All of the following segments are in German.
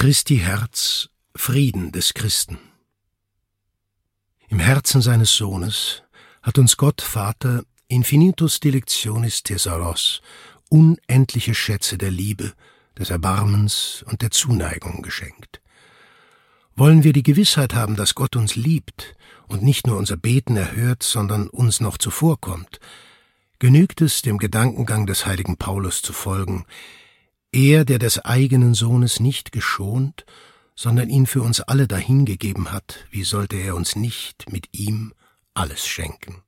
Christi Herz, Frieden des Christen. Im Herzen seines Sohnes hat uns Gott Vater infinitus dilectionis thesauros, unendliche Schätze der Liebe, des Erbarmens und der Zuneigung geschenkt. Wollen wir die Gewissheit haben, dass Gott uns liebt und nicht nur unser Beten erhört, sondern uns noch zuvorkommt, genügt es, dem Gedankengang des heiligen Paulus zu folgen, er, der des eigenen Sohnes nicht geschont, sondern ihn für uns alle dahingegeben hat, wie sollte er uns nicht mit ihm alles schenken?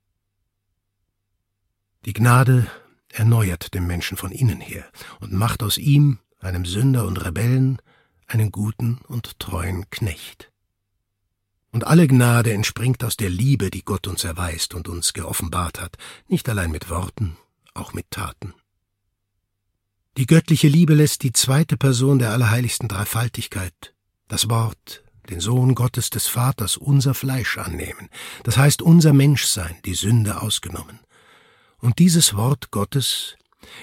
Die Gnade erneuert den Menschen von innen her und macht aus ihm, einem Sünder und Rebellen, einen guten und treuen Knecht. Und alle Gnade entspringt aus der Liebe, die Gott uns erweist und uns geoffenbart hat, nicht allein mit Worten, auch mit Taten. Die göttliche Liebe lässt die zweite Person der allerheiligsten Dreifaltigkeit, das Wort, den Sohn Gottes des Vaters, unser Fleisch annehmen, das heißt unser Menschsein, die Sünde ausgenommen. Und dieses Wort Gottes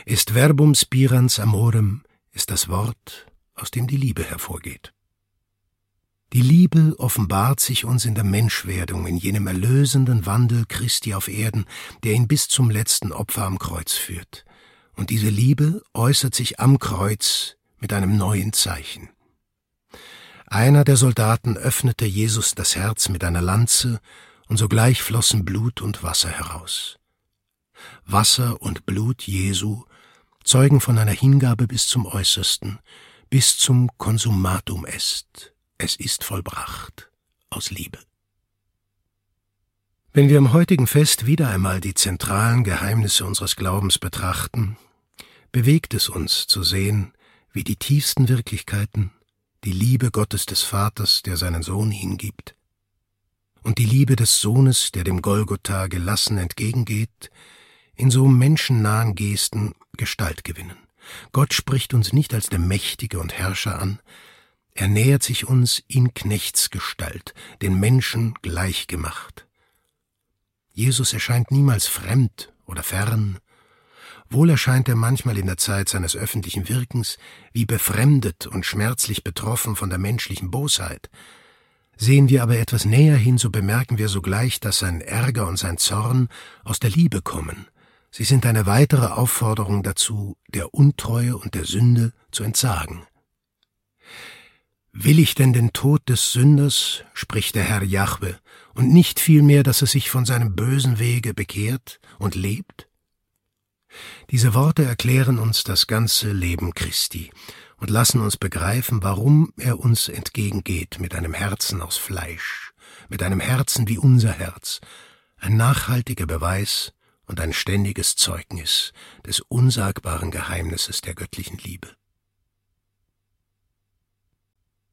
ist verbum spirans amorem, ist das Wort, aus dem die Liebe hervorgeht. Die Liebe offenbart sich uns in der Menschwerdung, in jenem erlösenden Wandel Christi auf Erden, der ihn bis zum letzten Opfer am Kreuz führt. Und diese Liebe äußert sich am Kreuz mit einem neuen Zeichen. Einer der Soldaten öffnete Jesus das Herz mit einer Lanze, und sogleich flossen Blut und Wasser heraus. Wasser und Blut Jesu zeugen von einer Hingabe bis zum Äußersten, bis zum Konsumatum est. Es ist vollbracht aus Liebe. Wenn wir am heutigen Fest wieder einmal die zentralen Geheimnisse unseres Glaubens betrachten, bewegt es uns zu sehen, wie die tiefsten Wirklichkeiten, die Liebe Gottes des Vaters, der seinen Sohn hingibt, und die Liebe des Sohnes, der dem Golgotha gelassen entgegengeht, in so menschennahen Gesten Gestalt gewinnen. Gott spricht uns nicht als der Mächtige und Herrscher an, er nähert sich uns in Knechtsgestalt, den Menschen gleichgemacht. Jesus erscheint niemals fremd oder fern, Wohl erscheint er manchmal in der Zeit seines öffentlichen Wirkens wie befremdet und schmerzlich betroffen von der menschlichen Bosheit. Sehen wir aber etwas näher hin, so bemerken wir sogleich, dass sein Ärger und sein Zorn aus der Liebe kommen. Sie sind eine weitere Aufforderung dazu, der Untreue und der Sünde zu entsagen. Will ich denn den Tod des Sünders, spricht der Herr Jahwe, und nicht vielmehr, dass er sich von seinem bösen Wege bekehrt und lebt? Diese Worte erklären uns das ganze Leben Christi und lassen uns begreifen, warum er uns entgegengeht mit einem Herzen aus Fleisch, mit einem Herzen wie unser Herz, ein nachhaltiger Beweis und ein ständiges Zeugnis des unsagbaren Geheimnisses der göttlichen Liebe.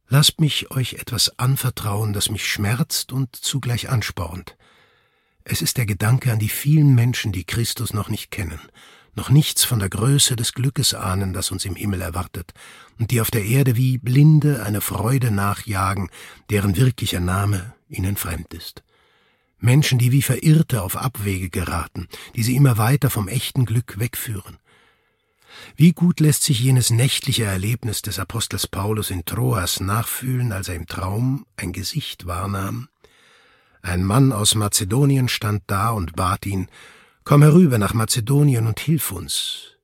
Lasst mich euch etwas anvertrauen, das mich schmerzt und zugleich anspornt. Es ist der Gedanke an die vielen Menschen, die Christus noch nicht kennen, noch nichts von der Größe des Glückes ahnen, das uns im Himmel erwartet, und die auf der Erde wie Blinde eine Freude nachjagen, deren wirklicher Name ihnen fremd ist. Menschen, die wie Verirrte auf Abwege geraten, die sie immer weiter vom echten Glück wegführen. Wie gut lässt sich jenes nächtliche Erlebnis des Apostels Paulus in Troas nachfühlen, als er im Traum ein Gesicht wahrnahm, ein Mann aus Mazedonien stand da und bat ihn, Komm herüber nach Mazedonien und hilf uns.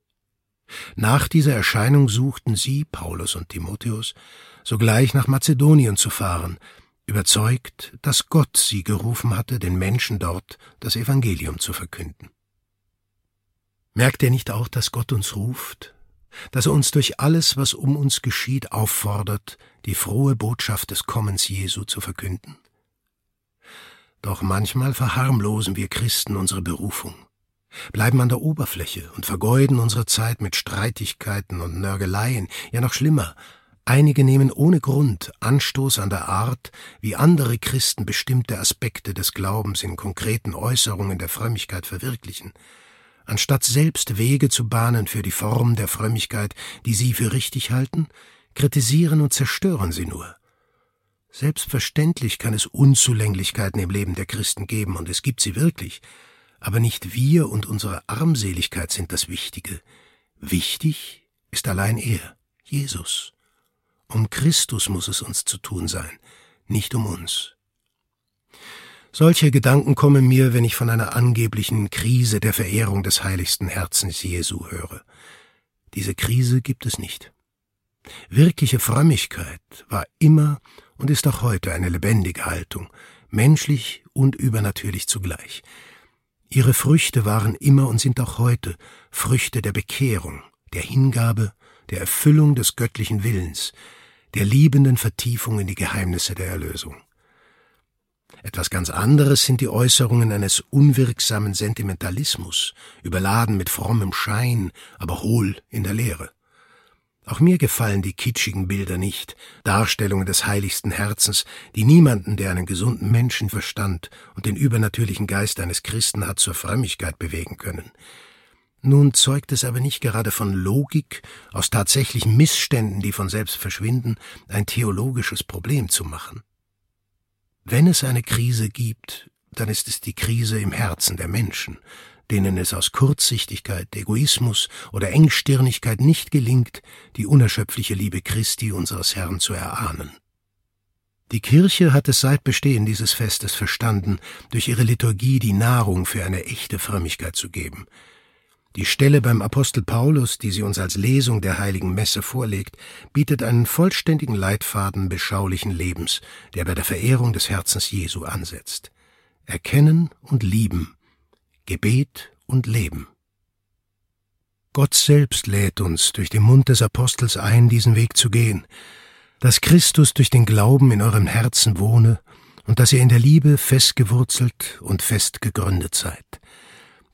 Nach dieser Erscheinung suchten sie, Paulus und Timotheus, sogleich nach Mazedonien zu fahren, überzeugt, dass Gott sie gerufen hatte, den Menschen dort das Evangelium zu verkünden. Merkt ihr nicht auch, dass Gott uns ruft, dass er uns durch alles, was um uns geschieht, auffordert, die frohe Botschaft des Kommens Jesu zu verkünden? Doch manchmal verharmlosen wir Christen unsere Berufung, bleiben an der Oberfläche und vergeuden unsere Zeit mit Streitigkeiten und Nörgeleien, ja noch schlimmer, einige nehmen ohne Grund Anstoß an der Art, wie andere Christen bestimmte Aspekte des Glaubens in konkreten Äußerungen der Frömmigkeit verwirklichen, anstatt selbst Wege zu bahnen für die Form der Frömmigkeit, die sie für richtig halten, kritisieren und zerstören sie nur. Selbstverständlich kann es Unzulänglichkeiten im Leben der Christen geben, und es gibt sie wirklich, aber nicht wir und unsere Armseligkeit sind das Wichtige. Wichtig ist allein er, Jesus. Um Christus muss es uns zu tun sein, nicht um uns. Solche Gedanken kommen mir, wenn ich von einer angeblichen Krise der Verehrung des heiligsten Herzens Jesu höre. Diese Krise gibt es nicht. Wirkliche Frömmigkeit war immer und ist auch heute eine lebendige Haltung, menschlich und übernatürlich zugleich. Ihre Früchte waren immer und sind auch heute Früchte der Bekehrung, der Hingabe, der Erfüllung des göttlichen Willens, der liebenden Vertiefung in die Geheimnisse der Erlösung. Etwas ganz anderes sind die Äußerungen eines unwirksamen Sentimentalismus, überladen mit frommem Schein, aber hohl in der Lehre. Auch mir gefallen die kitschigen Bilder nicht, Darstellungen des heiligsten Herzens, die niemanden, der einen gesunden Menschenverstand und den übernatürlichen Geist eines Christen hat, zur Frömmigkeit bewegen können. Nun zeugt es aber nicht gerade von Logik, aus tatsächlichen Missständen, die von selbst verschwinden, ein theologisches Problem zu machen. Wenn es eine Krise gibt, dann ist es die Krise im Herzen der Menschen, denen es aus Kurzsichtigkeit, Egoismus oder Engstirnigkeit nicht gelingt, die unerschöpfliche Liebe Christi unseres Herrn zu erahnen. Die Kirche hat es seit Bestehen dieses Festes verstanden, durch ihre Liturgie die Nahrung für eine echte Frömmigkeit zu geben, die Stelle beim Apostel Paulus, die sie uns als Lesung der heiligen Messe vorlegt, bietet einen vollständigen Leitfaden beschaulichen Lebens, der bei der Verehrung des Herzens Jesu ansetzt. Erkennen und lieben, Gebet und Leben. Gott selbst lädt uns durch den Mund des Apostels ein, diesen Weg zu gehen, dass Christus durch den Glauben in eurem Herzen wohne und dass ihr in der Liebe festgewurzelt und fest gegründet seid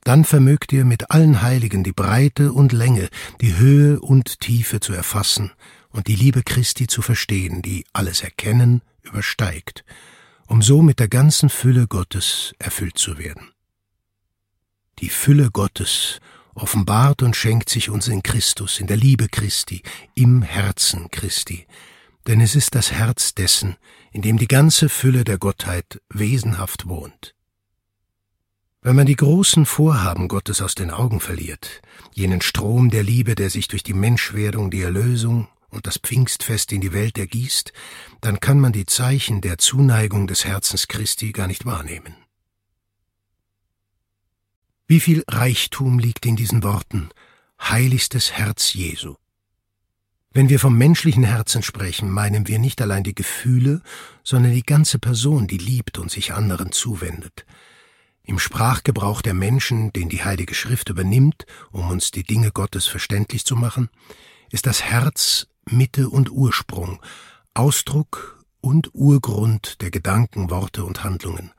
dann vermögt ihr mit allen Heiligen die Breite und Länge, die Höhe und Tiefe zu erfassen und die Liebe Christi zu verstehen, die alles Erkennen übersteigt, um so mit der ganzen Fülle Gottes erfüllt zu werden. Die Fülle Gottes offenbart und schenkt sich uns in Christus, in der Liebe Christi, im Herzen Christi, denn es ist das Herz dessen, in dem die ganze Fülle der Gottheit wesenhaft wohnt. Wenn man die großen Vorhaben Gottes aus den Augen verliert, jenen Strom der Liebe, der sich durch die Menschwerdung, die Erlösung und das Pfingstfest in die Welt ergießt, dann kann man die Zeichen der Zuneigung des Herzens Christi gar nicht wahrnehmen. Wie viel Reichtum liegt in diesen Worten Heiligstes Herz Jesu. Wenn wir vom menschlichen Herzen sprechen, meinen wir nicht allein die Gefühle, sondern die ganze Person, die liebt und sich anderen zuwendet, im Sprachgebrauch der Menschen, den die Heilige Schrift übernimmt, um uns die Dinge Gottes verständlich zu machen, ist das Herz Mitte und Ursprung, Ausdruck und Urgrund der Gedanken, Worte und Handlungen.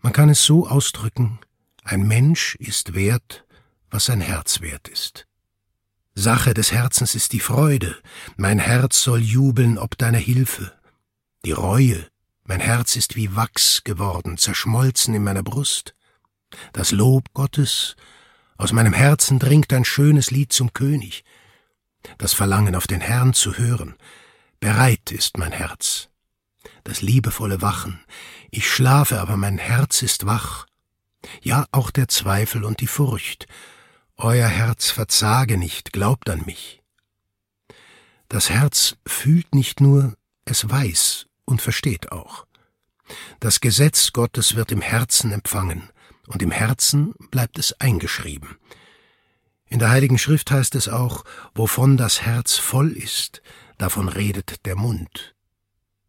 Man kann es so ausdrücken, ein Mensch ist wert, was sein Herz wert ist. Sache des Herzens ist die Freude, mein Herz soll jubeln ob deiner Hilfe. Die Reue mein Herz ist wie Wachs geworden, zerschmolzen in meiner Brust. Das Lob Gottes, aus meinem Herzen dringt ein schönes Lied zum König. Das Verlangen auf den Herrn zu hören, bereit ist mein Herz. Das liebevolle Wachen, ich schlafe, aber mein Herz ist wach. Ja, auch der Zweifel und die Furcht. Euer Herz verzage nicht, glaubt an mich. Das Herz fühlt nicht nur, es weiß und versteht auch. Das Gesetz Gottes wird im Herzen empfangen, und im Herzen bleibt es eingeschrieben. In der Heiligen Schrift heißt es auch, wovon das Herz voll ist, davon redet der Mund.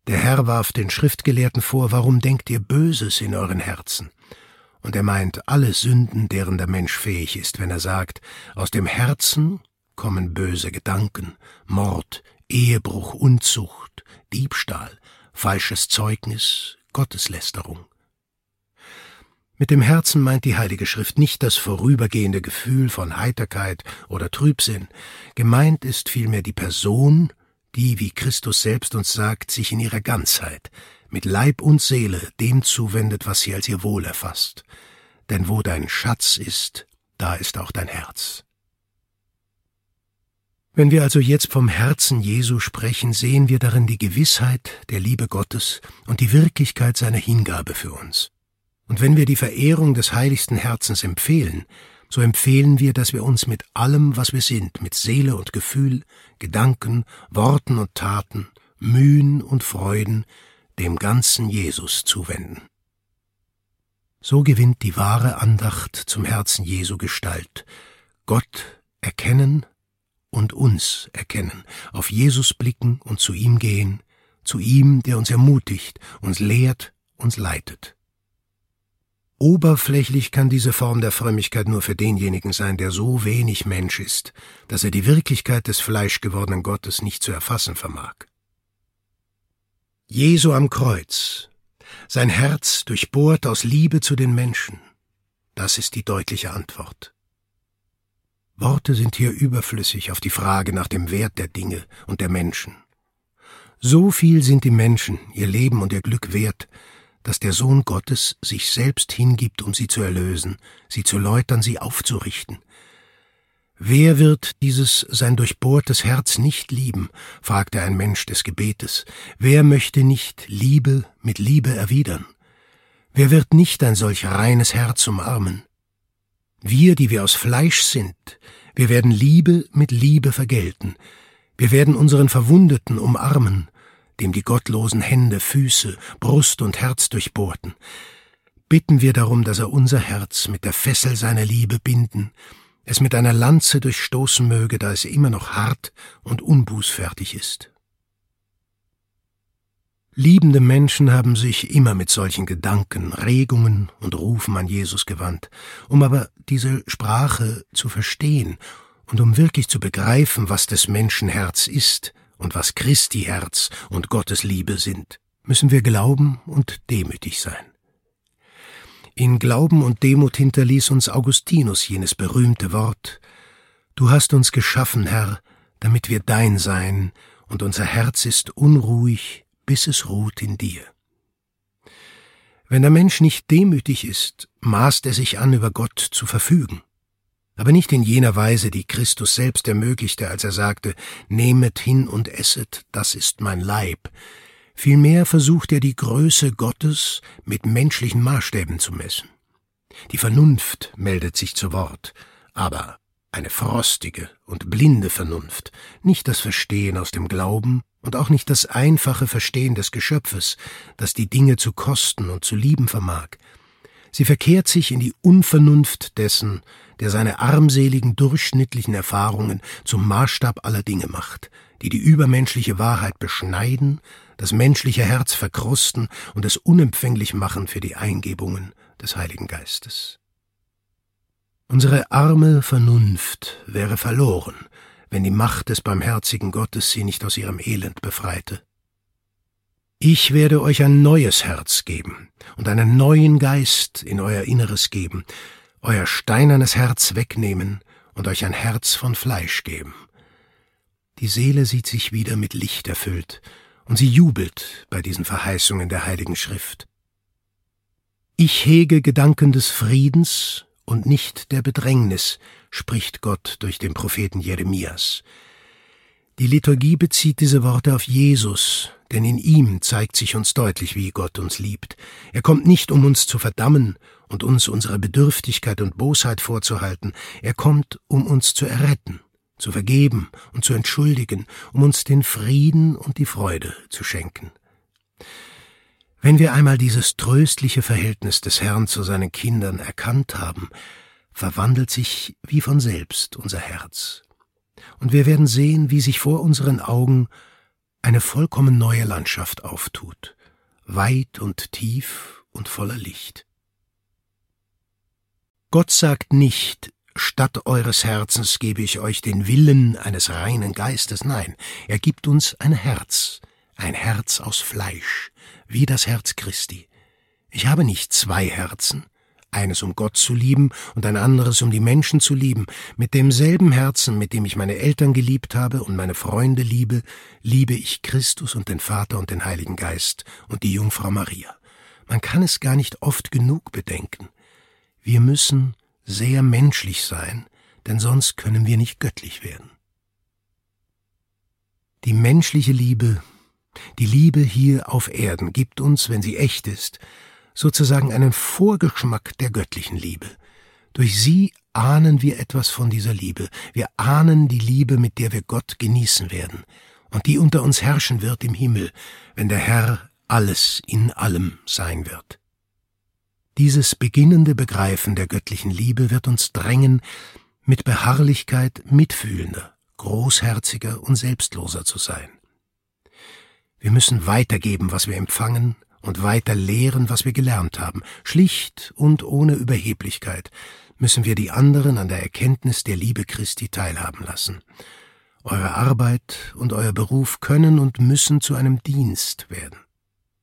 Der Herr warf den Schriftgelehrten vor, warum denkt ihr Böses in euren Herzen? Und er meint alle Sünden, deren der Mensch fähig ist, wenn er sagt, aus dem Herzen kommen böse Gedanken, Mord, Ehebruch, Unzucht, Diebstahl, falsches Zeugnis, Gotteslästerung. Mit dem Herzen meint die Heilige Schrift nicht das vorübergehende Gefühl von Heiterkeit oder Trübsinn, gemeint ist vielmehr die Person, die, wie Christus selbst uns sagt, sich in ihrer Ganzheit, mit Leib und Seele dem zuwendet, was sie als ihr Wohl erfasst. Denn wo dein Schatz ist, da ist auch dein Herz. Wenn wir also jetzt vom Herzen Jesu sprechen, sehen wir darin die Gewissheit der Liebe Gottes und die Wirklichkeit seiner Hingabe für uns. Und wenn wir die Verehrung des heiligsten Herzens empfehlen, so empfehlen wir, dass wir uns mit allem, was wir sind, mit Seele und Gefühl, Gedanken, Worten und Taten, Mühen und Freuden, dem ganzen Jesus zuwenden. So gewinnt die wahre Andacht zum Herzen Jesu Gestalt. Gott erkennen und uns erkennen, auf Jesus blicken und zu ihm gehen, zu ihm, der uns ermutigt, uns lehrt, uns leitet. Oberflächlich kann diese Form der Frömmigkeit nur für denjenigen sein, der so wenig Mensch ist, dass er die Wirklichkeit des fleischgewordenen Gottes nicht zu erfassen vermag. Jesu am Kreuz, sein Herz durchbohrt aus Liebe zu den Menschen, das ist die deutliche Antwort. Worte sind hier überflüssig auf die Frage nach dem Wert der Dinge und der Menschen. So viel sind die Menschen, ihr Leben und ihr Glück wert, dass der Sohn Gottes sich selbst hingibt, um sie zu erlösen, sie zu läutern, sie aufzurichten. Wer wird dieses sein durchbohrtes Herz nicht lieben? fragte ein Mensch des Gebetes. Wer möchte nicht Liebe mit Liebe erwidern? Wer wird nicht ein solch reines Herz umarmen? Wir, die wir aus Fleisch sind, wir werden Liebe mit Liebe vergelten. Wir werden unseren Verwundeten umarmen, dem die gottlosen Hände, Füße, Brust und Herz durchbohrten. Bitten wir darum, dass er unser Herz mit der Fessel seiner Liebe binden, es mit einer Lanze durchstoßen möge, da es immer noch hart und unbußfertig ist. Liebende Menschen haben sich immer mit solchen Gedanken, Regungen und Rufen an Jesus gewandt, um aber diese Sprache zu verstehen und um wirklich zu begreifen, was des Menschen Herz ist, und was Christi Herz und Gottes Liebe sind, müssen wir glauben und demütig sein. In Glauben und Demut hinterließ uns Augustinus jenes berühmte Wort Du hast uns geschaffen, Herr, damit wir dein sein, und unser Herz ist unruhig, bis es ruht in dir. Wenn der Mensch nicht demütig ist, maßt er sich an, über Gott zu verfügen aber nicht in jener Weise, die Christus selbst ermöglichte, als er sagte, Nehmet hin und esset, das ist mein Leib. Vielmehr versucht er die Größe Gottes mit menschlichen Maßstäben zu messen. Die Vernunft meldet sich zu Wort, aber eine frostige und blinde Vernunft, nicht das Verstehen aus dem Glauben und auch nicht das einfache Verstehen des Geschöpfes, das die Dinge zu kosten und zu lieben vermag. Sie verkehrt sich in die Unvernunft dessen, der seine armseligen durchschnittlichen Erfahrungen zum Maßstab aller Dinge macht, die die übermenschliche Wahrheit beschneiden, das menschliche Herz verkrusten und es unempfänglich machen für die Eingebungen des Heiligen Geistes. Unsere arme Vernunft wäre verloren, wenn die Macht des barmherzigen Gottes sie nicht aus ihrem Elend befreite. Ich werde euch ein neues Herz geben und einen neuen Geist in euer Inneres geben, euer steinernes Herz wegnehmen und euch ein Herz von Fleisch geben. Die Seele sieht sich wieder mit Licht erfüllt, und sie jubelt bei diesen Verheißungen der Heiligen Schrift. Ich hege Gedanken des Friedens und nicht der Bedrängnis, spricht Gott durch den Propheten Jeremias. Die Liturgie bezieht diese Worte auf Jesus, denn in ihm zeigt sich uns deutlich, wie Gott uns liebt. Er kommt nicht, um uns zu verdammen und uns unsere Bedürftigkeit und Bosheit vorzuhalten, er kommt, um uns zu erretten, zu vergeben und zu entschuldigen, um uns den Frieden und die Freude zu schenken. Wenn wir einmal dieses tröstliche Verhältnis des Herrn zu seinen Kindern erkannt haben, verwandelt sich wie von selbst unser Herz. Und wir werden sehen, wie sich vor unseren Augen eine vollkommen neue Landschaft auftut, weit und tief und voller Licht. Gott sagt nicht, statt eures Herzens gebe ich euch den Willen eines reinen Geistes, nein, er gibt uns ein Herz, ein Herz aus Fleisch, wie das Herz Christi. Ich habe nicht zwei Herzen, eines um Gott zu lieben und ein anderes um die Menschen zu lieben. Mit demselben Herzen, mit dem ich meine Eltern geliebt habe und meine Freunde liebe, liebe ich Christus und den Vater und den Heiligen Geist und die Jungfrau Maria. Man kann es gar nicht oft genug bedenken. Wir müssen sehr menschlich sein, denn sonst können wir nicht göttlich werden. Die menschliche Liebe, die Liebe hier auf Erden gibt uns, wenn sie echt ist, sozusagen einen Vorgeschmack der göttlichen Liebe. Durch sie ahnen wir etwas von dieser Liebe. Wir ahnen die Liebe, mit der wir Gott genießen werden und die unter uns herrschen wird im Himmel, wenn der Herr alles in allem sein wird. Dieses beginnende Begreifen der göttlichen Liebe wird uns drängen, mit Beharrlichkeit mitfühlender, großherziger und selbstloser zu sein. Wir müssen weitergeben, was wir empfangen, und weiter lehren, was wir gelernt haben. Schlicht und ohne Überheblichkeit müssen wir die anderen an der Erkenntnis der Liebe Christi teilhaben lassen. Eure Arbeit und euer Beruf können und müssen zu einem Dienst werden.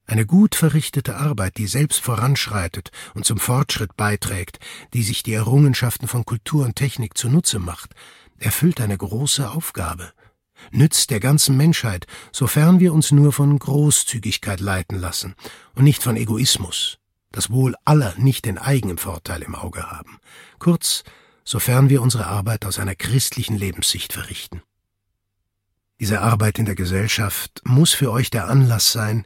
Eine gut verrichtete Arbeit, die selbst voranschreitet und zum Fortschritt beiträgt, die sich die Errungenschaften von Kultur und Technik zunutze macht, erfüllt eine große Aufgabe, nützt der ganzen Menschheit, sofern wir uns nur von Großzügigkeit leiten lassen und nicht von Egoismus, das Wohl aller nicht den eigenen Vorteil im Auge haben. Kurz, sofern wir unsere Arbeit aus einer christlichen Lebenssicht verrichten. Diese Arbeit in der Gesellschaft muss für euch der Anlass sein,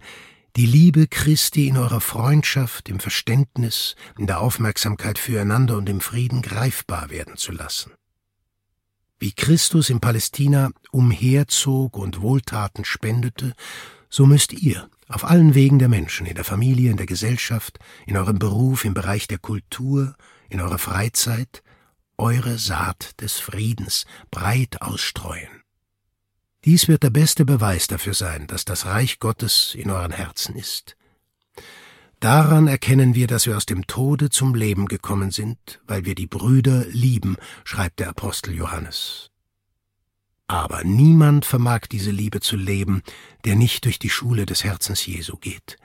die Liebe Christi in eurer Freundschaft, im Verständnis, in der Aufmerksamkeit füreinander und im Frieden greifbar werden zu lassen. Wie Christus in Palästina umherzog und Wohltaten spendete, so müsst ihr auf allen Wegen der Menschen, in der Familie, in der Gesellschaft, in eurem Beruf, im Bereich der Kultur, in eurer Freizeit, eure Saat des Friedens breit ausstreuen. Dies wird der beste Beweis dafür sein, dass das Reich Gottes in euren Herzen ist. Daran erkennen wir, dass wir aus dem Tode zum Leben gekommen sind, weil wir die Brüder lieben, schreibt der Apostel Johannes. Aber niemand vermag diese Liebe zu leben, der nicht durch die Schule des Herzens Jesu geht.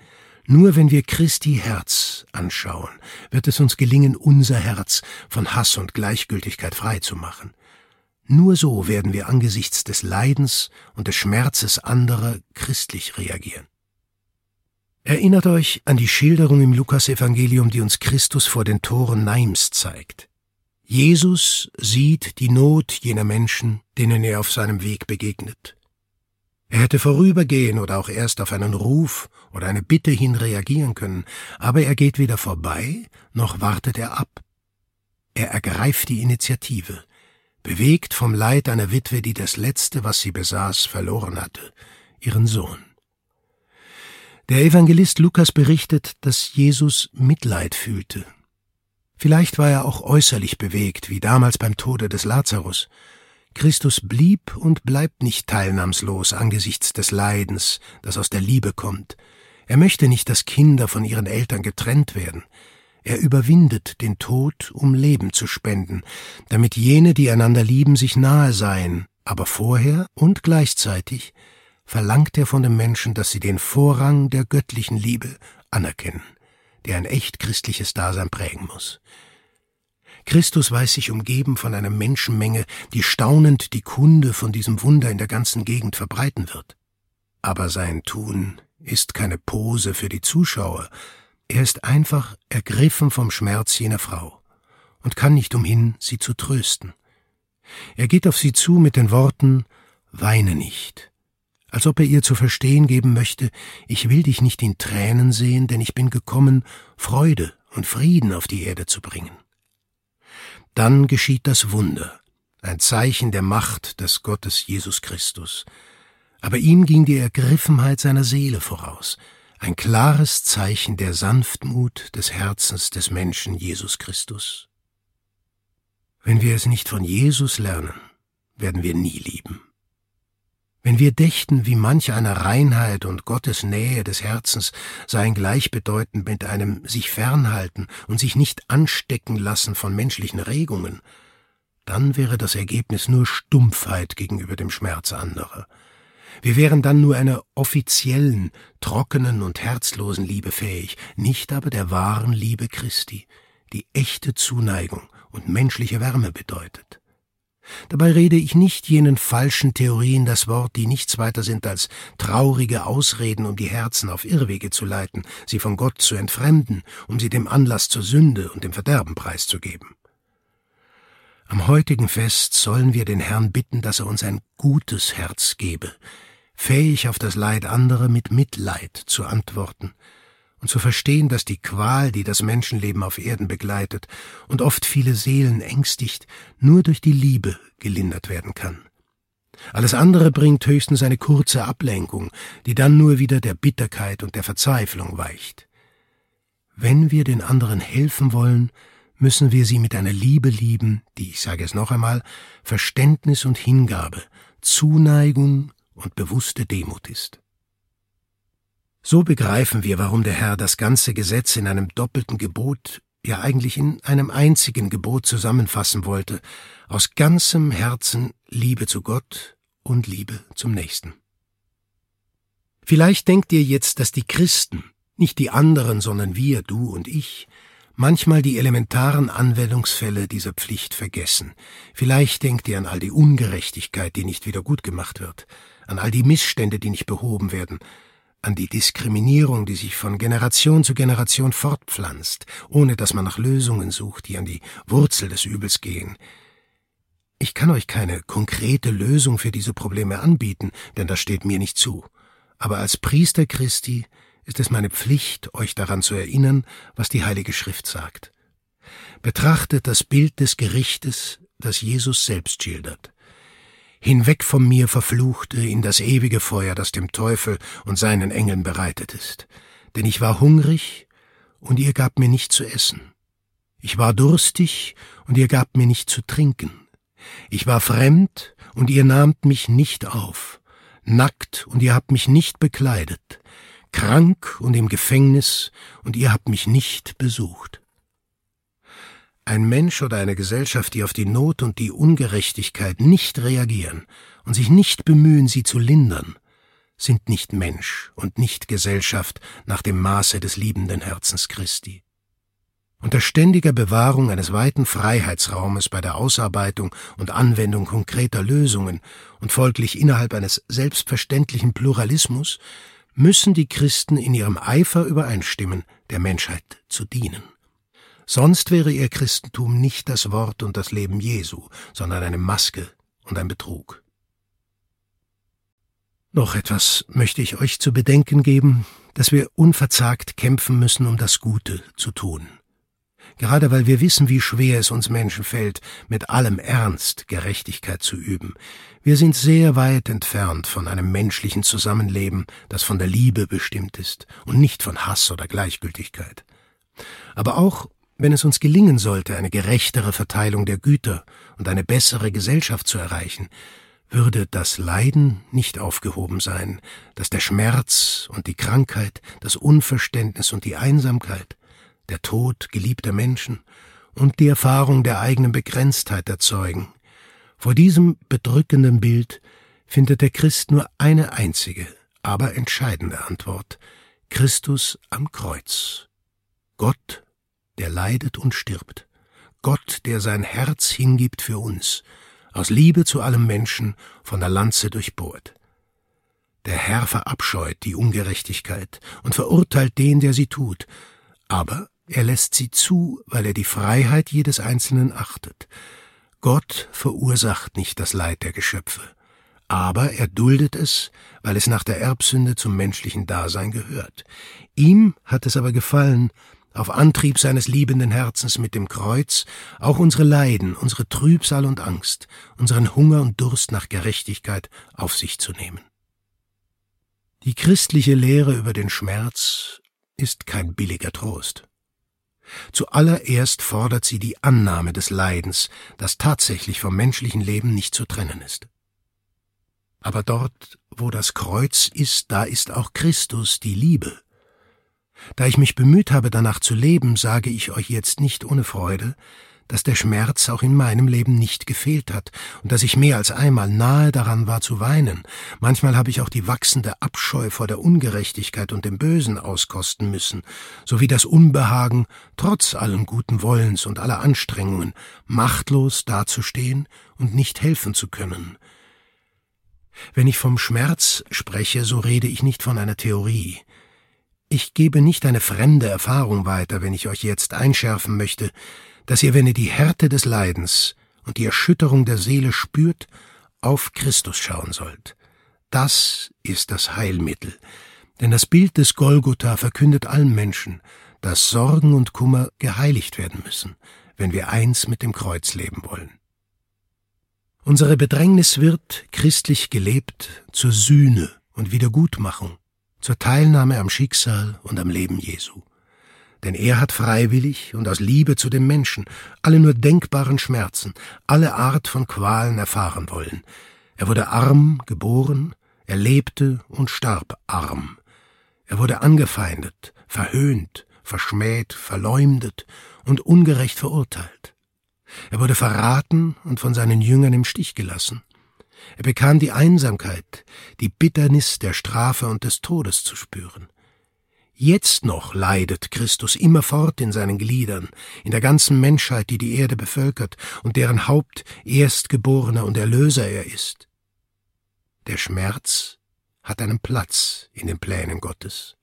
Nur wenn wir Christi Herz anschauen, wird es uns gelingen, unser Herz von Hass und Gleichgültigkeit frei zu machen. Nur so werden wir angesichts des Leidens und des Schmerzes anderer christlich reagieren. Erinnert euch an die Schilderung im Lukasevangelium, die uns Christus vor den Toren Neims zeigt. Jesus sieht die Not jener Menschen, denen er auf seinem Weg begegnet. Er hätte vorübergehen oder auch erst auf einen Ruf oder eine Bitte hin reagieren können, aber er geht weder vorbei, noch wartet er ab. Er ergreift die Initiative, bewegt vom Leid einer Witwe, die das Letzte, was sie besaß, verloren hatte, ihren Sohn. Der Evangelist Lukas berichtet, dass Jesus Mitleid fühlte. Vielleicht war er auch äußerlich bewegt, wie damals beim Tode des Lazarus. Christus blieb und bleibt nicht teilnahmslos angesichts des Leidens, das aus der Liebe kommt. Er möchte nicht, dass Kinder von ihren Eltern getrennt werden. Er überwindet den Tod, um Leben zu spenden, damit jene, die einander lieben, sich nahe seien, aber vorher und gleichzeitig verlangt er von den Menschen, dass sie den Vorrang der göttlichen Liebe anerkennen, der ein echt christliches Dasein prägen muss. Christus weiß sich umgeben von einer Menschenmenge, die staunend die Kunde von diesem Wunder in der ganzen Gegend verbreiten wird. Aber sein Tun ist keine Pose für die Zuschauer, er ist einfach ergriffen vom Schmerz jener Frau und kann nicht umhin, sie zu trösten. Er geht auf sie zu mit den Worten Weine nicht, als ob er ihr zu verstehen geben möchte, ich will dich nicht in Tränen sehen, denn ich bin gekommen, Freude und Frieden auf die Erde zu bringen. Dann geschieht das Wunder, ein Zeichen der Macht des Gottes Jesus Christus. Aber ihm ging die Ergriffenheit seiner Seele voraus, ein klares Zeichen der Sanftmut des Herzens des Menschen Jesus Christus. Wenn wir es nicht von Jesus lernen, werden wir nie lieben. Wenn wir dächten, wie manch eine Reinheit und Gottes Nähe des Herzens seien gleichbedeutend mit einem sich fernhalten und sich nicht anstecken lassen von menschlichen Regungen, dann wäre das Ergebnis nur Stumpfheit gegenüber dem Schmerz anderer. Wir wären dann nur einer offiziellen, trockenen und herzlosen Liebe fähig, nicht aber der wahren Liebe Christi, die echte Zuneigung und menschliche Wärme bedeutet. Dabei rede ich nicht jenen falschen Theorien das Wort, die nichts weiter sind als traurige Ausreden, um die Herzen auf Irrwege zu leiten, sie von Gott zu entfremden, um sie dem Anlass zur Sünde und dem Verderben preiszugeben. Am heutigen Fest sollen wir den Herrn bitten, dass er uns ein gutes Herz gebe, fähig auf das Leid anderer mit Mitleid zu antworten und zu verstehen, dass die Qual, die das Menschenleben auf Erden begleitet und oft viele Seelen ängstigt, nur durch die Liebe gelindert werden kann. Alles andere bringt höchstens eine kurze Ablenkung, die dann nur wieder der Bitterkeit und der Verzweiflung weicht. Wenn wir den anderen helfen wollen, müssen wir sie mit einer Liebe lieben, die, ich sage es noch einmal, Verständnis und Hingabe, Zuneigung und bewusste Demut ist. So begreifen wir, warum der Herr das ganze Gesetz in einem doppelten Gebot, ja eigentlich in einem einzigen Gebot zusammenfassen wollte, aus ganzem Herzen Liebe zu Gott und Liebe zum Nächsten. Vielleicht denkt ihr jetzt, dass die Christen, nicht die anderen, sondern wir, du und ich, manchmal die elementaren Anwendungsfälle dieser Pflicht vergessen. Vielleicht denkt ihr an all die Ungerechtigkeit, die nicht wieder gut gemacht wird, an all die Missstände, die nicht behoben werden, an die Diskriminierung, die sich von Generation zu Generation fortpflanzt, ohne dass man nach Lösungen sucht, die an die Wurzel des Übels gehen. Ich kann euch keine konkrete Lösung für diese Probleme anbieten, denn das steht mir nicht zu. Aber als Priester Christi ist es meine Pflicht, euch daran zu erinnern, was die Heilige Schrift sagt. Betrachtet das Bild des Gerichtes, das Jesus selbst schildert. Hinweg von mir Verfluchte in das ewige Feuer, das dem Teufel und seinen Engeln bereitet ist. Denn ich war hungrig, und ihr gabt mir nicht zu essen. Ich war durstig, und ihr gabt mir nicht zu trinken. Ich war fremd, und ihr nahmt mich nicht auf. Nackt, und ihr habt mich nicht bekleidet krank und im Gefängnis, und ihr habt mich nicht besucht. Ein Mensch oder eine Gesellschaft, die auf die Not und die Ungerechtigkeit nicht reagieren und sich nicht bemühen, sie zu lindern, sind nicht Mensch und nicht Gesellschaft nach dem Maße des liebenden Herzens Christi. Unter ständiger Bewahrung eines weiten Freiheitsraumes bei der Ausarbeitung und Anwendung konkreter Lösungen und folglich innerhalb eines selbstverständlichen Pluralismus müssen die Christen in ihrem Eifer übereinstimmen, der Menschheit zu dienen. Sonst wäre ihr Christentum nicht das Wort und das Leben Jesu, sondern eine Maske und ein Betrug. Noch etwas möchte ich euch zu bedenken geben, dass wir unverzagt kämpfen müssen, um das Gute zu tun gerade weil wir wissen, wie schwer es uns Menschen fällt, mit allem Ernst Gerechtigkeit zu üben. Wir sind sehr weit entfernt von einem menschlichen Zusammenleben, das von der Liebe bestimmt ist und nicht von Hass oder Gleichgültigkeit. Aber auch wenn es uns gelingen sollte, eine gerechtere Verteilung der Güter und eine bessere Gesellschaft zu erreichen, würde das Leiden nicht aufgehoben sein, dass der Schmerz und die Krankheit, das Unverständnis und die Einsamkeit, der Tod geliebter Menschen und die Erfahrung der eigenen Begrenztheit erzeugen. Vor diesem bedrückenden Bild findet der Christ nur eine einzige, aber entscheidende Antwort Christus am Kreuz. Gott, der leidet und stirbt, Gott, der sein Herz hingibt für uns, aus Liebe zu allem Menschen von der Lanze durchbohrt. Der Herr verabscheut die Ungerechtigkeit und verurteilt den, der sie tut, aber er lässt sie zu, weil er die Freiheit jedes Einzelnen achtet. Gott verursacht nicht das Leid der Geschöpfe, aber er duldet es, weil es nach der Erbsünde zum menschlichen Dasein gehört. Ihm hat es aber gefallen, auf Antrieb seines liebenden Herzens mit dem Kreuz auch unsere Leiden, unsere Trübsal und Angst, unseren Hunger und Durst nach Gerechtigkeit auf sich zu nehmen. Die christliche Lehre über den Schmerz ist kein billiger Trost. Zuallererst fordert sie die Annahme des Leidens, das tatsächlich vom menschlichen Leben nicht zu trennen ist. Aber dort, wo das Kreuz ist, da ist auch Christus die Liebe. Da ich mich bemüht habe, danach zu leben, sage ich euch jetzt nicht ohne Freude, dass der Schmerz auch in meinem Leben nicht gefehlt hat und dass ich mehr als einmal nahe daran war zu weinen. Manchmal habe ich auch die wachsende Abscheu vor der Ungerechtigkeit und dem Bösen auskosten müssen, sowie das Unbehagen, trotz allen guten Wollens und aller Anstrengungen, machtlos dazustehen und nicht helfen zu können. Wenn ich vom Schmerz spreche, so rede ich nicht von einer Theorie. Ich gebe nicht eine fremde Erfahrung weiter, wenn ich euch jetzt einschärfen möchte, dass ihr, wenn ihr die Härte des Leidens und die Erschütterung der Seele spürt, auf Christus schauen sollt. Das ist das Heilmittel, Denn das Bild des Golgotha verkündet allen Menschen, dass Sorgen und Kummer geheiligt werden müssen, wenn wir eins mit dem Kreuz leben wollen. Unsere Bedrängnis wird, christlich gelebt, zur Sühne und Wiedergutmachung, zur Teilnahme am Schicksal und am Leben Jesu. Denn er hat freiwillig und aus Liebe zu dem Menschen alle nur denkbaren Schmerzen, alle Art von Qualen erfahren wollen. Er wurde arm geboren, er lebte und starb arm. Er wurde angefeindet, verhöhnt, verschmäht, verleumdet und ungerecht verurteilt. Er wurde verraten und von seinen Jüngern im Stich gelassen. Er bekam die Einsamkeit, die Bitternis der Strafe und des Todes zu spüren. Jetzt noch leidet Christus immerfort in seinen Gliedern, in der ganzen Menschheit, die die Erde bevölkert und deren Haupt Erstgeborener und Erlöser er ist. Der Schmerz hat einen Platz in den Plänen Gottes.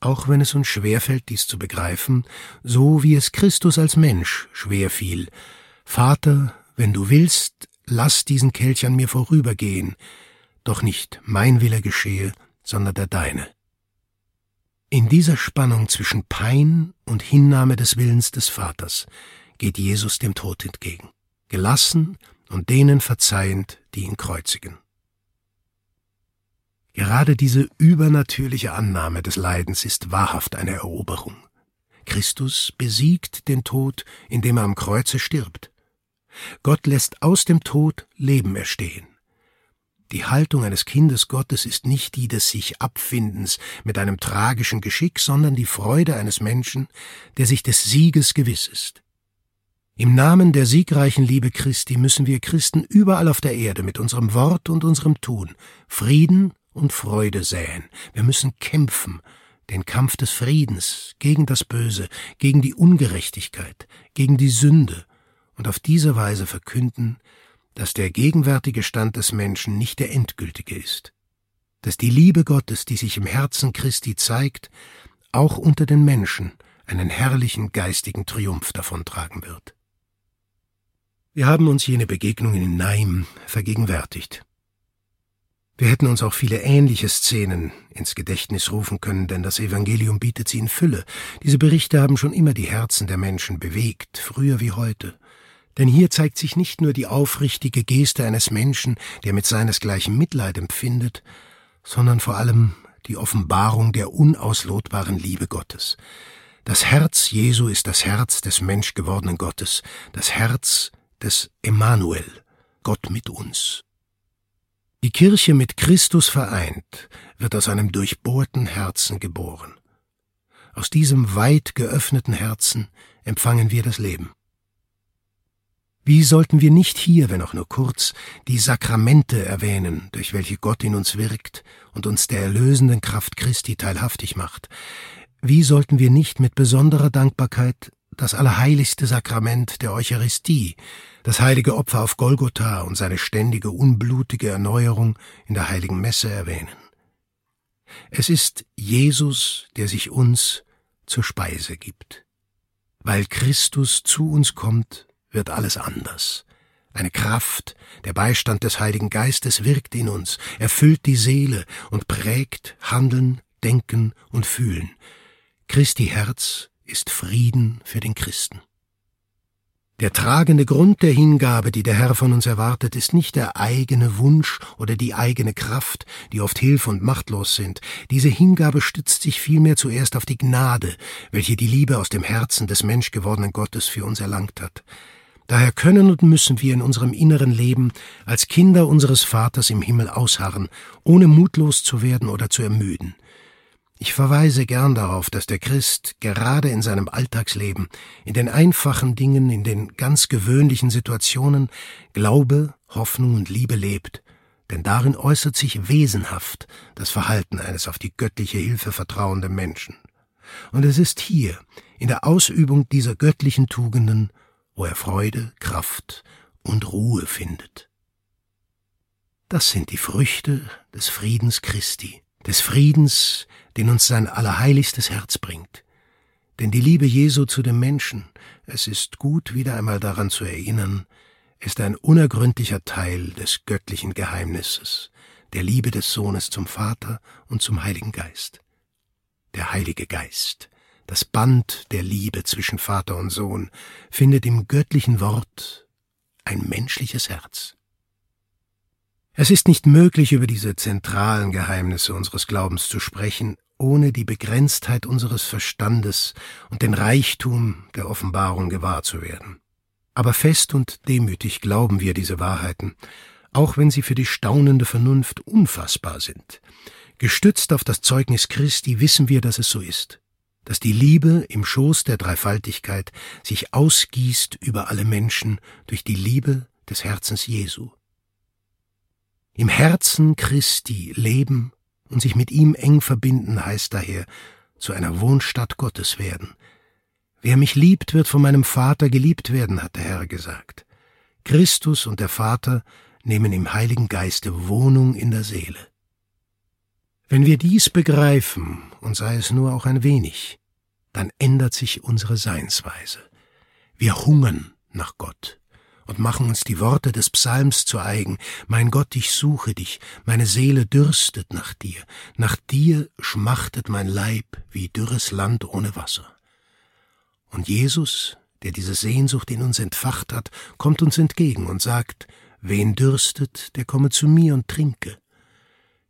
Auch wenn es uns schwerfällt, dies zu begreifen, so wie es Christus als Mensch schwer fiel. Vater, wenn du willst, lass diesen Kelch an mir vorübergehen, doch nicht mein Wille geschehe, sondern der deine. In dieser Spannung zwischen Pein und Hinnahme des Willens des Vaters geht Jesus dem Tod entgegen, gelassen und denen verzeihend, die ihn kreuzigen. Gerade diese übernatürliche Annahme des Leidens ist wahrhaft eine Eroberung. Christus besiegt den Tod, indem er am Kreuze stirbt. Gott lässt aus dem Tod Leben erstehen. Die Haltung eines Kindes Gottes ist nicht die des sich Abfindens mit einem tragischen Geschick, sondern die Freude eines Menschen, der sich des Sieges gewiss ist. Im Namen der siegreichen Liebe Christi müssen wir Christen überall auf der Erde mit unserem Wort und unserem Tun Frieden und Freude säen. Wir müssen kämpfen, den Kampf des Friedens gegen das Böse, gegen die Ungerechtigkeit, gegen die Sünde und auf diese Weise verkünden, dass der gegenwärtige Stand des Menschen nicht der endgültige ist, dass die Liebe Gottes, die sich im Herzen Christi zeigt, auch unter den Menschen einen herrlichen geistigen Triumph davontragen wird. Wir haben uns jene Begegnungen in Naim vergegenwärtigt. Wir hätten uns auch viele ähnliche Szenen ins Gedächtnis rufen können, denn das Evangelium bietet sie in Fülle. Diese Berichte haben schon immer die Herzen der Menschen bewegt, früher wie heute. Denn hier zeigt sich nicht nur die aufrichtige Geste eines Menschen, der mit seinesgleichen Mitleid empfindet, sondern vor allem die Offenbarung der unauslotbaren Liebe Gottes. Das Herz Jesu ist das Herz des menschgewordenen Gottes, das Herz des Emmanuel, Gott mit uns. Die Kirche mit Christus vereint wird aus einem durchbohrten Herzen geboren. Aus diesem weit geöffneten Herzen empfangen wir das Leben. Wie sollten wir nicht hier, wenn auch nur kurz, die Sakramente erwähnen, durch welche Gott in uns wirkt und uns der erlösenden Kraft Christi teilhaftig macht? Wie sollten wir nicht mit besonderer Dankbarkeit das allerheiligste Sakrament der Eucharistie, das heilige Opfer auf Golgotha und seine ständige unblutige Erneuerung in der heiligen Messe erwähnen. Es ist Jesus, der sich uns zur Speise gibt. Weil Christus zu uns kommt, wird alles anders. Eine Kraft, der Beistand des Heiligen Geistes wirkt in uns, erfüllt die Seele und prägt Handeln, Denken und Fühlen. Christi Herz ist Frieden für den Christen. Der tragende Grund der Hingabe, die der Herr von uns erwartet, ist nicht der eigene Wunsch oder die eigene Kraft, die oft hilf- und machtlos sind. Diese Hingabe stützt sich vielmehr zuerst auf die Gnade, welche die Liebe aus dem Herzen des menschgewordenen Gottes für uns erlangt hat. Daher können und müssen wir in unserem inneren Leben als Kinder unseres Vaters im Himmel ausharren, ohne mutlos zu werden oder zu ermüden. Ich verweise gern darauf, dass der Christ gerade in seinem Alltagsleben, in den einfachen Dingen, in den ganz gewöhnlichen Situationen Glaube, Hoffnung und Liebe lebt, denn darin äußert sich wesenhaft das Verhalten eines auf die göttliche Hilfe vertrauenden Menschen. Und es ist hier, in der Ausübung dieser göttlichen Tugenden, wo er Freude, Kraft und Ruhe findet. Das sind die Früchte des Friedens Christi, des Friedens, den uns sein allerheiligstes Herz bringt. Denn die Liebe Jesu zu dem Menschen, es ist gut, wieder einmal daran zu erinnern, ist ein unergründlicher Teil des göttlichen Geheimnisses, der Liebe des Sohnes zum Vater und zum Heiligen Geist. Der Heilige Geist, das Band der Liebe zwischen Vater und Sohn, findet im göttlichen Wort ein menschliches Herz. Es ist nicht möglich, über diese zentralen Geheimnisse unseres Glaubens zu sprechen, ohne die Begrenztheit unseres Verstandes und den Reichtum der Offenbarung gewahr zu werden. Aber fest und demütig glauben wir diese Wahrheiten, auch wenn sie für die staunende Vernunft unfassbar sind. Gestützt auf das Zeugnis Christi wissen wir, dass es so ist, dass die Liebe im Schoß der Dreifaltigkeit sich ausgießt über alle Menschen durch die Liebe des Herzens Jesu. Im Herzen Christi leben und sich mit ihm eng verbinden heißt daher zu einer Wohnstadt Gottes werden. Wer mich liebt, wird von meinem Vater geliebt werden, hat der Herr gesagt. Christus und der Vater nehmen im Heiligen Geiste Wohnung in der Seele. Wenn wir dies begreifen, und sei es nur auch ein wenig, dann ändert sich unsere Seinsweise. Wir hungern nach Gott und machen uns die Worte des Psalms zu eigen. Mein Gott, ich suche dich, meine Seele dürstet nach dir, nach dir schmachtet mein Leib wie dürres Land ohne Wasser. Und Jesus, der diese Sehnsucht in uns entfacht hat, kommt uns entgegen und sagt, wen dürstet, der komme zu mir und trinke.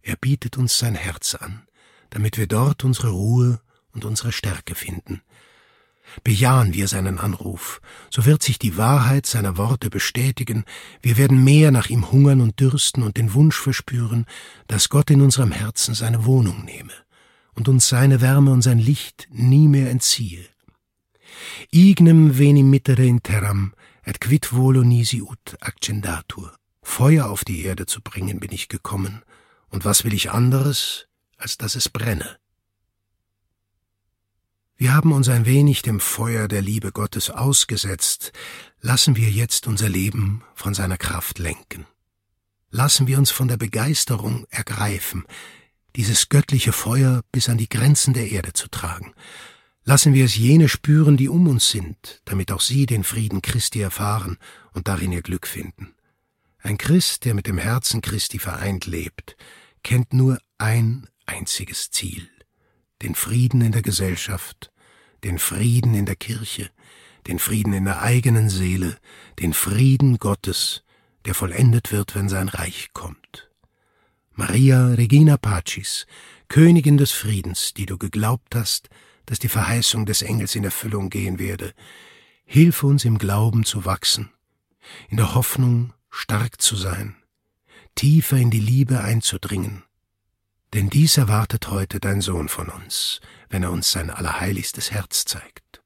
Er bietet uns sein Herz an, damit wir dort unsere Ruhe und unsere Stärke finden. Bejahen wir seinen Anruf, so wird sich die Wahrheit seiner Worte bestätigen, wir werden mehr nach ihm hungern und dürsten und den Wunsch verspüren, dass Gott in unserem Herzen seine Wohnung nehme und uns seine Wärme und sein Licht nie mehr entziehe. Ignem venim mittere in terram, et quid volo nisi ut accendatur. Feuer auf die Erde zu bringen bin ich gekommen, und was will ich anderes, als dass es brenne? Wir haben uns ein wenig dem Feuer der Liebe Gottes ausgesetzt, lassen wir jetzt unser Leben von seiner Kraft lenken. Lassen wir uns von der Begeisterung ergreifen, dieses göttliche Feuer bis an die Grenzen der Erde zu tragen. Lassen wir es jene spüren, die um uns sind, damit auch sie den Frieden Christi erfahren und darin ihr Glück finden. Ein Christ, der mit dem Herzen Christi vereint lebt, kennt nur ein einziges Ziel den Frieden in der Gesellschaft, den Frieden in der Kirche, den Frieden in der eigenen Seele, den Frieden Gottes, der vollendet wird, wenn sein Reich kommt. Maria Regina Pacis, Königin des Friedens, die du geglaubt hast, dass die Verheißung des Engels in Erfüllung gehen werde, hilf uns im Glauben zu wachsen, in der Hoffnung stark zu sein, tiefer in die Liebe einzudringen, denn dies erwartet heute dein Sohn von uns, wenn er uns sein allerheiligstes Herz zeigt.